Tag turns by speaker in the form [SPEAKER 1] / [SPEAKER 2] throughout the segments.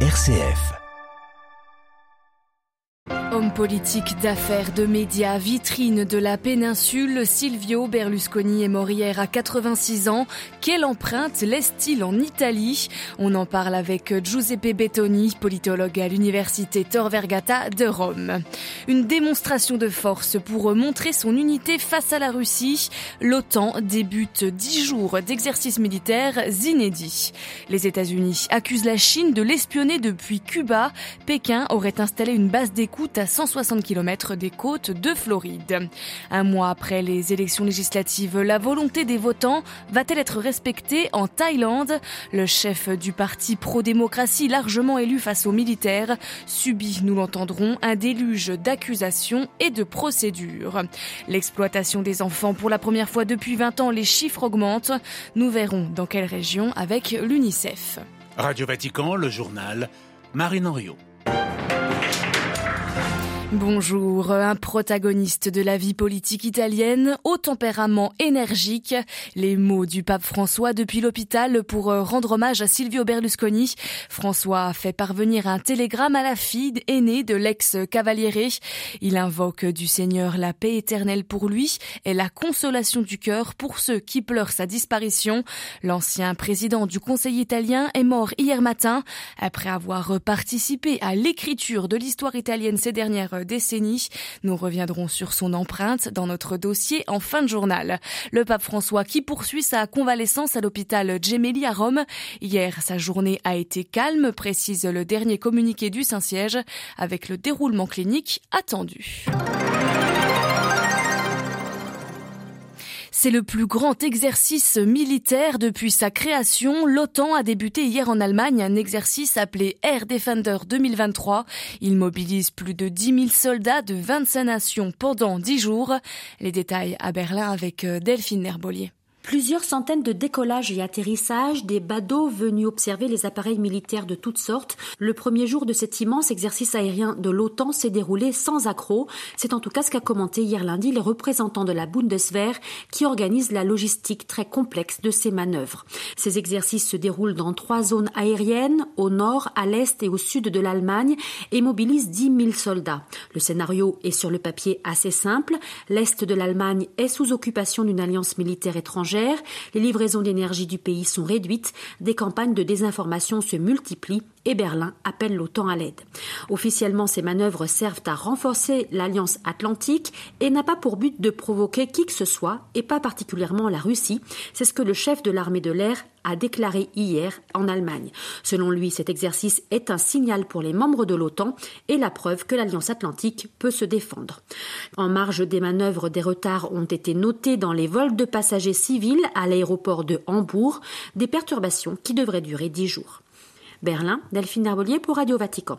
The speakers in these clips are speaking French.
[SPEAKER 1] RCF.
[SPEAKER 2] Homme politique d'affaires, de médias, vitrine de la péninsule, Silvio Berlusconi est mort hier à 86 ans. Quelle empreinte laisse-t-il en Italie? On en parle avec Giuseppe Bettoni, politologue à l'université Tor Vergata de Rome. Une démonstration de force pour montrer son unité face à la Russie. L'OTAN débute 10 jours d'exercices militaires inédits. Les États-Unis accusent la Chine de l'espionner depuis Cuba. Pékin aurait installé une base d'écoute à 160 km des côtes de Floride. Un mois après les élections législatives, la volonté des votants va-t-elle être respectée en Thaïlande? Le chef du parti pro-démocratie, largement élu face aux militaires, subit, nous l'entendrons, un déluge d'accusations et de procédures. L'exploitation des enfants pour la première fois depuis 20 ans, les chiffres augmentent. Nous verrons dans quelle région avec l'UNICEF.
[SPEAKER 3] Radio Vatican, le journal, Marine Henriot.
[SPEAKER 2] Bonjour, un protagoniste de la vie politique italienne, au tempérament énergique. Les mots du pape François depuis l'hôpital pour rendre hommage à Silvio Berlusconi. François fait parvenir un télégramme à la fille aînée de l'ex-cavaliere. Il invoque du Seigneur la paix éternelle pour lui et la consolation du cœur pour ceux qui pleurent sa disparition. L'ancien président du Conseil italien est mort hier matin après avoir participé à l'écriture de l'histoire italienne ces dernières décennies. Nous reviendrons sur son empreinte dans notre dossier en fin de journal. Le pape François qui poursuit sa convalescence à l'hôpital Gemelli à Rome. Hier, sa journée a été calme, précise le dernier communiqué du Saint-Siège, avec le déroulement clinique attendu. C'est le plus grand exercice militaire depuis sa création. L'OTAN a débuté hier en Allemagne un exercice appelé Air Defender 2023. Il mobilise plus de 10 000 soldats de 25 nations pendant 10 jours. Les détails à Berlin avec euh, Delphine Nerbolier.
[SPEAKER 4] Plusieurs centaines de décollages et atterrissages, des badauds venus observer les appareils militaires de toutes sortes. Le premier jour de cet immense exercice aérien de l'OTAN s'est déroulé sans accroc. C'est en tout cas ce qu'a commenté hier lundi les représentants de la Bundeswehr qui organisent la logistique très complexe de ces manœuvres. Ces exercices se déroulent dans trois zones aériennes, au nord, à l'est et au sud de l'Allemagne, et mobilisent 10 000 soldats. Le scénario est sur le papier assez simple. L'est de l'Allemagne est sous occupation d'une alliance militaire étrangère les livraisons d'énergie du pays sont réduites, des campagnes de désinformation se multiplient et Berlin appelle l'OTAN à l'aide. Officiellement, ces manœuvres servent à renforcer l'alliance atlantique et n'a pas pour but de provoquer qui que ce soit, et pas particulièrement la Russie. C'est ce que le chef de l'armée de l'air a déclaré hier en Allemagne. Selon lui, cet exercice est un signal pour les membres de l'OTAN et la preuve que l'Alliance atlantique peut se défendre. En marge des manœuvres, des retards ont été notés dans les vols de passagers civils à l'aéroport de Hambourg, des perturbations qui devraient durer dix jours. Berlin, Delphine Arbolier pour Radio Vatican.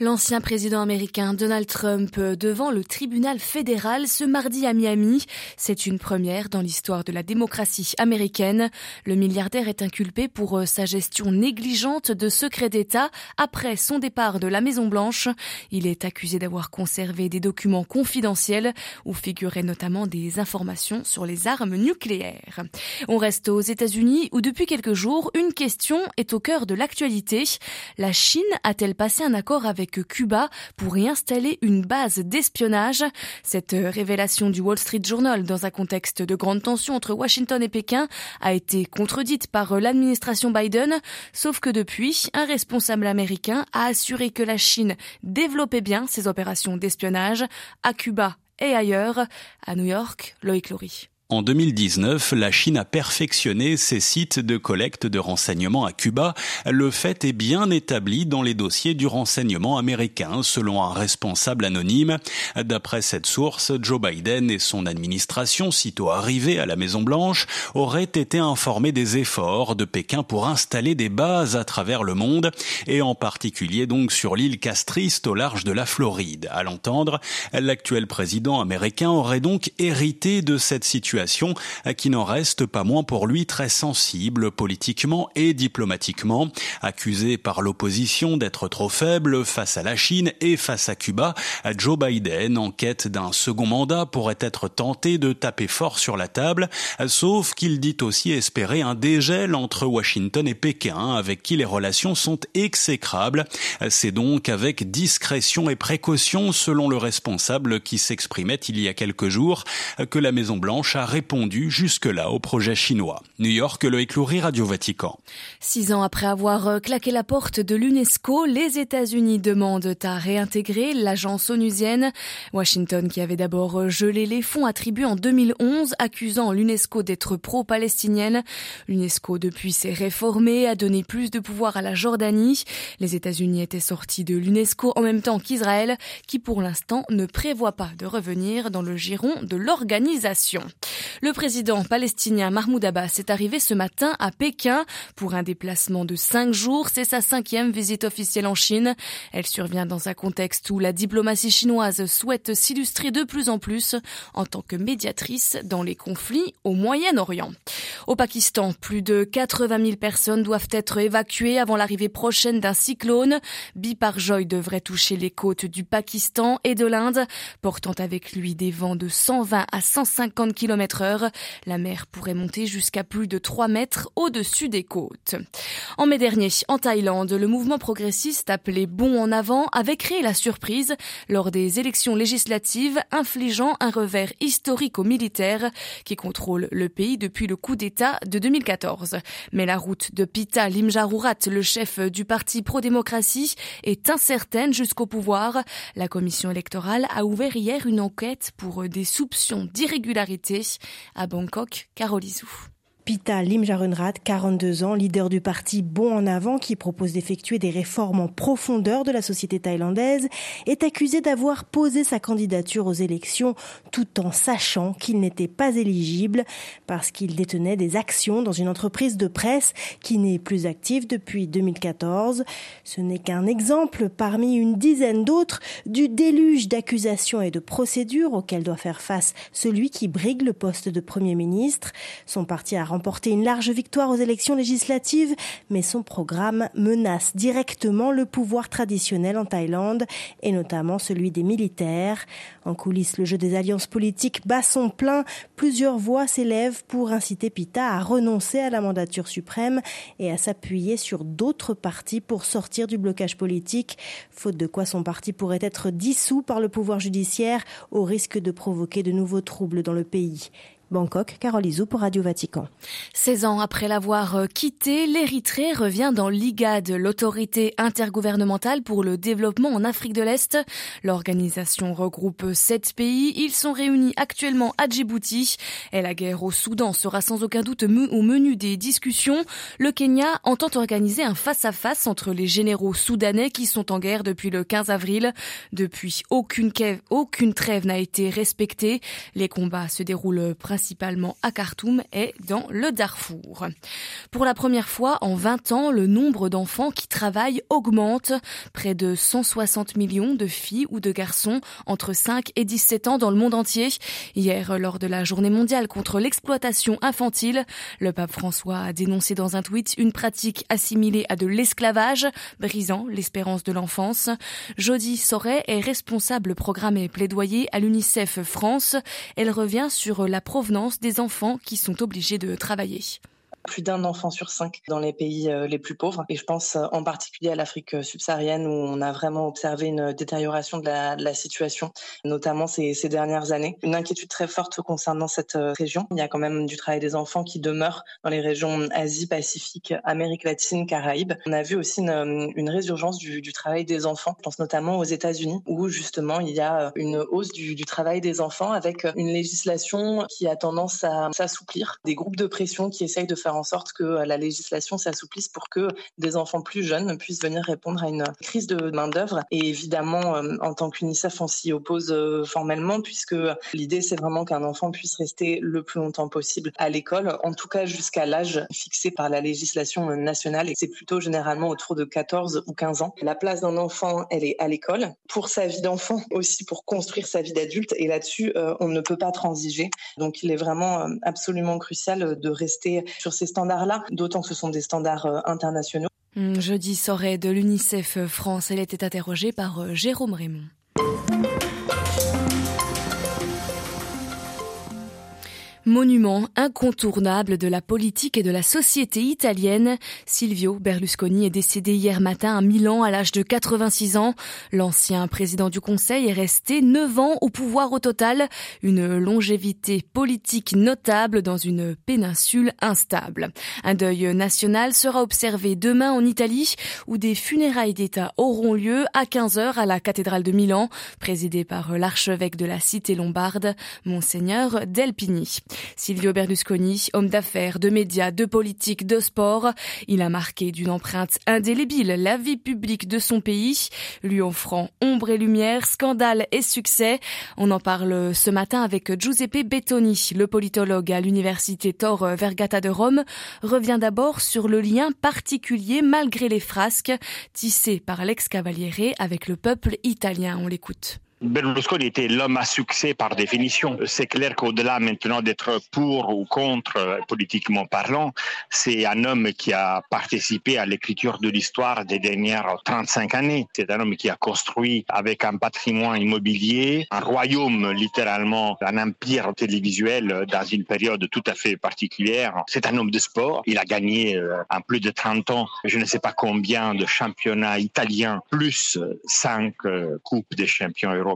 [SPEAKER 2] L'ancien président américain Donald Trump devant le tribunal fédéral ce mardi à Miami. C'est une première dans l'histoire de la démocratie américaine. Le milliardaire est inculpé pour euh, sa gestion négligente de secrets d'État après son départ de la Maison Blanche. Il est accusé d'avoir conservé des documents confidentiels où figuraient notamment des informations sur les armes nucléaires. On reste aux États-Unis où depuis quelques jours, une question est au cœur de l'actualité la Chine a-t-elle passé un accord avec Cuba pour y installer une base d'espionnage? Cette révélation du Wall Street Journal dans un contexte de grande tension entre Washington et Pékin a été contredite par l'administration Biden, sauf que depuis, un responsable américain a assuré que la Chine développait bien ses opérations d'espionnage à Cuba et ailleurs. À New York, Loïc Laurie.
[SPEAKER 5] En 2019, la Chine a perfectionné ses sites de collecte de renseignements à Cuba. Le fait est bien établi dans les dossiers du renseignement américain, selon un responsable anonyme. D'après cette source, Joe Biden et son administration, sitôt arrivés à la Maison Blanche, auraient été informés des efforts de Pékin pour installer des bases à travers le monde, et en particulier donc sur l'île Castriste au large de la Floride. À l'entendre, l'actuel président américain aurait donc hérité de cette situation situation qui n'en reste pas moins pour lui très sensible politiquement et diplomatiquement. Accusé par l'opposition d'être trop faible face à la Chine et face à Cuba, Joe Biden, en quête d'un second mandat, pourrait être tenté de taper fort sur la table, sauf qu'il dit aussi espérer un dégel entre Washington et Pékin, avec qui les relations sont exécrables. C'est donc avec discrétion et précaution, selon le responsable qui s'exprimait il y a quelques jours, que la Maison Blanche répondu jusque-là au projet chinois. New York, le écloury Radio Vatican.
[SPEAKER 2] Six ans après avoir claqué la porte de l'UNESCO, les États-Unis demandent à réintégrer l'agence onusienne. Washington, qui avait d'abord gelé les fonds attribués en 2011, accusant l'UNESCO d'être pro-palestinienne. L'UNESCO, depuis, s'est réformé, a donné plus de pouvoir à la Jordanie. Les États-Unis étaient sortis de l'UNESCO en même temps qu'Israël, qui pour l'instant ne prévoit pas de revenir dans le giron de l'organisation. Le président palestinien Mahmoud Abbas est arrivé ce matin à Pékin pour un déplacement de cinq jours. C'est sa cinquième visite officielle en Chine. Elle survient dans un contexte où la diplomatie chinoise souhaite s'illustrer de plus en plus en tant que médiatrice dans les conflits au Moyen-Orient. Au Pakistan, plus de 80 000 personnes doivent être évacuées avant l'arrivée prochaine d'un cyclone. Biparjoy devrait toucher les côtes du Pakistan et de l'Inde, portant avec lui des vents de 120 à 150 km La mer pourrait monter jusqu'à plus de 3 mètres au-dessus des côtes. En mai dernier, en Thaïlande, le mouvement progressiste appelé Bon en avant avait créé la surprise lors des élections législatives, infligeant un revers historique aux militaires qui contrôlent le pays depuis le coup d'État de 2014. Mais la route de Pita Limjarurat, le chef du parti pro-démocratie, est incertaine jusqu'au pouvoir. La commission électorale a ouvert hier une enquête pour des soupçons d'irrégularité à Bangkok, Carolizou.
[SPEAKER 1] Pita Limjarunrat, 42 ans, leader du parti Bon en avant qui propose d'effectuer des réformes en profondeur de la société thaïlandaise, est accusé d'avoir posé sa candidature aux élections tout en sachant qu'il n'était pas éligible parce qu'il détenait des actions dans une entreprise de presse qui n'est plus active depuis 2014. Ce n'est qu'un exemple parmi une dizaine d'autres du déluge d'accusations et de procédures auxquelles doit faire face celui qui brigue le poste de Premier ministre. Son parti a remporté une large victoire aux élections législatives, mais son programme menace directement le pouvoir traditionnel en Thaïlande, et notamment celui des militaires. En coulisses, le jeu des alliances politiques bat son plein. Plusieurs voix s'élèvent pour inciter Pita à renoncer à la mandature suprême et à s'appuyer sur d'autres partis pour sortir du blocage politique, faute de quoi son parti pourrait être dissous par le pouvoir judiciaire au risque de provoquer de nouveaux troubles dans le pays. Bangkok, Carole Izou pour Radio Vatican.
[SPEAKER 2] 16 ans après l'avoir euh, quitté, l'Érythrée revient dans l'IGAD, l'autorité intergouvernementale pour le développement en Afrique de l'Est. L'organisation regroupe sept pays. Ils sont réunis actuellement à Djibouti. Et la guerre au Soudan sera sans aucun doute au menu des discussions. Le Kenya entend organiser un face-à-face entre les généraux soudanais qui sont en guerre depuis le 15 avril. Depuis, aucune, aucune trêve n'a été respectée. Les combats se déroulent principalement principalement à Khartoum et dans le Darfour. Pour la première fois en 20 ans, le nombre d'enfants qui travaillent augmente. Près de 160 millions de filles ou de garçons entre 5 et 17 ans dans le monde entier. Hier, lors de la journée mondiale contre l'exploitation infantile, le pape François a dénoncé dans un tweet une pratique assimilée à de l'esclavage, brisant l'espérance de l'enfance. Jody Soret est responsable programme et plaidoyer à l'UNICEF France. Elle revient sur la provenance des enfants qui sont obligés de travailler
[SPEAKER 6] plus d'un enfant sur cinq dans les pays euh, les plus pauvres. Et je pense euh, en particulier à l'Afrique euh, subsaharienne où on a vraiment observé une détérioration de la, situation, notamment ces, dernières années. Une inquiétude très forte concernant cette région. Il y a quand même du travail des enfants qui demeure dans les régions Asie, Pacifique, Amérique latine, Caraïbes. On a vu aussi une, résurgence du, travail des enfants. Je pense notamment aux États-Unis où justement il y a une hausse du travail des enfants avec une législation qui a tendance à s'assouplir, des groupes de pression qui essayent de faire en sorte que la législation s'assouplisse pour que des enfants plus jeunes puissent venir répondre à une crise de main-d'œuvre. Et évidemment, en tant qu'UNICEF, on s'y oppose formellement puisque l'idée, c'est vraiment qu'un enfant puisse rester le plus longtemps possible à l'école, en tout cas jusqu'à l'âge fixé par la législation nationale. Et c'est plutôt généralement autour de 14 ou 15 ans. La place d'un enfant, elle est à l'école. Pour sa vie d'enfant, aussi pour construire sa vie d'adulte. Et là-dessus, euh, on ne peut pas transiger. Donc il est vraiment euh, absolument crucial de rester sur ces standards-là, d'autant que ce sont des standards euh, internationaux.
[SPEAKER 2] Hum, jeudi soirée de l'UNICEF France, elle était interrogée par Jérôme Raymond. Monument incontournable de la politique et de la société italienne, Silvio Berlusconi est décédé hier matin à Milan à l'âge de 86 ans. L'ancien président du Conseil est resté 9 ans au pouvoir au total, une longévité politique notable dans une péninsule instable. Un deuil national sera observé demain en Italie où des funérailles d'État auront lieu à 15h à la cathédrale de Milan, présidée par l'archevêque de la cité lombarde, monseigneur Delpini. Silvio Berlusconi, homme d'affaires, de médias, de politique, de sport, il a marqué d'une empreinte indélébile la vie publique de son pays, lui offrant ombre et lumière, scandale et succès. On en parle ce matin avec Giuseppe Bettoni, le politologue à l'université Tor Vergata de Rome, revient d'abord sur le lien particulier malgré les frasques tissées par l'ex-cavaliere avec le peuple italien. On l'écoute.
[SPEAKER 7] Berlusconi était l'homme à succès par définition. C'est clair qu'au-delà maintenant d'être pour ou contre, politiquement parlant, c'est un homme qui a participé à l'écriture de l'histoire des dernières 35 années. C'est un homme qui a construit avec un patrimoine immobilier, un royaume littéralement, un empire télévisuel dans une période tout à fait particulière. C'est un homme de sport. Il a gagné euh, en plus de 30 ans, je ne sais pas combien de championnats italiens, plus 5 euh, coupes des champions européens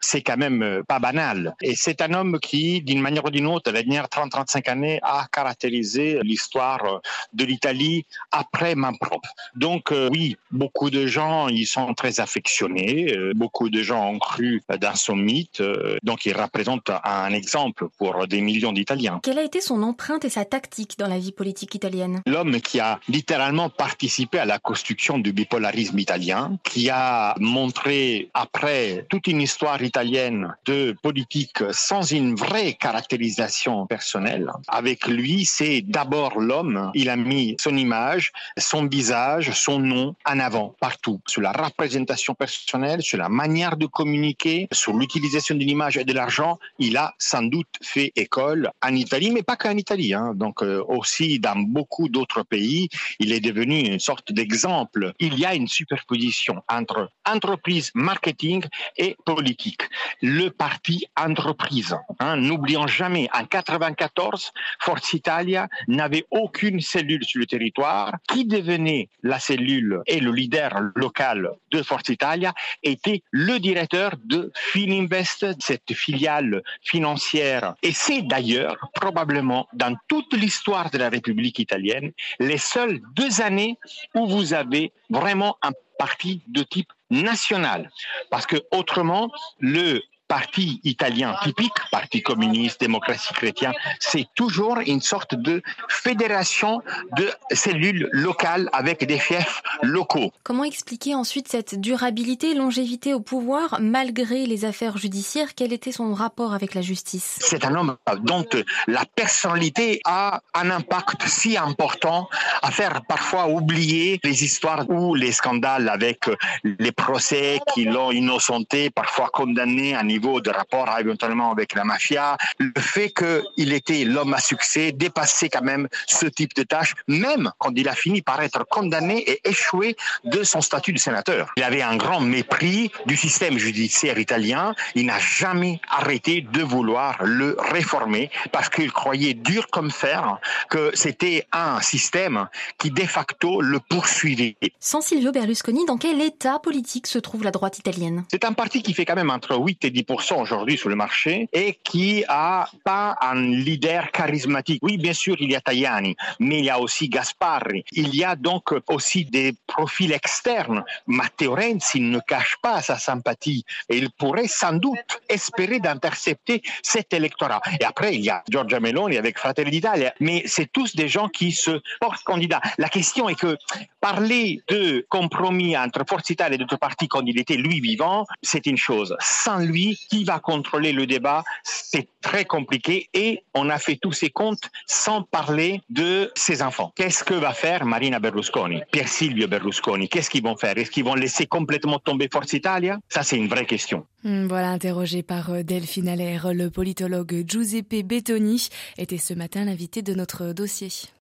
[SPEAKER 7] c'est quand même euh, pas banal. Et c'est un homme qui, d'une manière ou d'une autre, les dernières 30-35 années, a caractérisé l'histoire euh, de l'Italie après main propre. Donc euh, oui, beaucoup de gens y sont très affectionnés, beaucoup de gens ont cru dans son mythe, donc il représente un exemple pour des millions d'Italiens.
[SPEAKER 4] Quelle a été son empreinte et sa tactique dans la vie politique italienne?
[SPEAKER 7] L'homme qui a littéralement participé à la construction du bipolarisme italien, qui a montré après toute une histoire italienne de politique sans une vraie caractérisation personnelle. Avec lui, c'est d'abord l'homme. Il a mis son image, son visage, son nom en avant partout, sur la représentation personnelle, sur la manière de communiquer, sur l'utilisation de l'image et de l'argent. Il a sans doute fait école en Italie, mais pas qu'en Italie. Hein. Donc euh, aussi dans beaucoup d'autres pays, il est devenu une sorte d'exemple. Il y a une superposition entre entreprise, marketing et politique. Le parti entreprise. Hein, N'oublions jamais, en 94, Forza Italia n'avait aucune cellule sur le territoire. Qui devenait la cellule et le leader local de Forza Italia était le directeur de Fininvest, cette filiale financière. Et c'est d'ailleurs probablement dans toute l'histoire de la République italienne les seules deux années où vous avez vraiment un parti de type national. Parce que autrement, le parti italien typique, parti communiste, démocratie chrétienne, c'est toujours une sorte de fédération de cellules locales avec des fiefs locaux.
[SPEAKER 4] Comment expliquer ensuite cette durabilité, longévité au pouvoir malgré les affaires judiciaires? Quel était son rapport avec la justice?
[SPEAKER 7] C'est un homme dont la personnalité a un impact si important à faire parfois oublier les histoires ou les scandales avec les procès qui l'ont innocenté, parfois condamné à niveau de rapport éventuellement avec la mafia, le fait qu'il était l'homme à succès dépassait quand même ce type de tâche, même quand il a fini par être condamné et échoué de son statut de sénateur. Il avait un grand mépris du système judiciaire italien. Il n'a jamais arrêté de vouloir le réformer parce qu'il croyait dur comme fer que c'était un système qui de facto le poursuivait.
[SPEAKER 4] Sans Silvio Berlusconi, dans quel état politique se trouve la droite italienne?
[SPEAKER 7] C'est un parti qui fait quand même entre 8 et 10 10% aujourd'hui sur le marché et qui a pas un leader charismatique. Oui, bien sûr, il y a Tajani, mais il y a aussi Gasparri. Il y a donc aussi des profils externes. Matteo Renzi ne cache pas sa sympathie et il pourrait sans doute espérer d'intercepter cet électorat. Et après, il y a Giorgia Meloni avec Fratelli d'Italia, mais c'est tous des gens qui se portent candidats. La question est que parler de compromis entre Forza Italia et d'autres partis quand il était lui vivant, c'est une chose. Sans lui, qui va contrôler le débat C'est très compliqué et on a fait tous ses comptes sans parler de ses enfants. Qu'est-ce que va faire Marina Berlusconi, Pier Silvio Berlusconi? Qu'est-ce qu'ils vont faire? Est-ce qu'ils vont laisser complètement tomber Forza Italia? Ça, c'est une vraie question.
[SPEAKER 2] Hmm, voilà, interrogé par euh, Delphine Allaire, le politologue Giuseppe Bettoni était ce matin l'invité de notre dossier.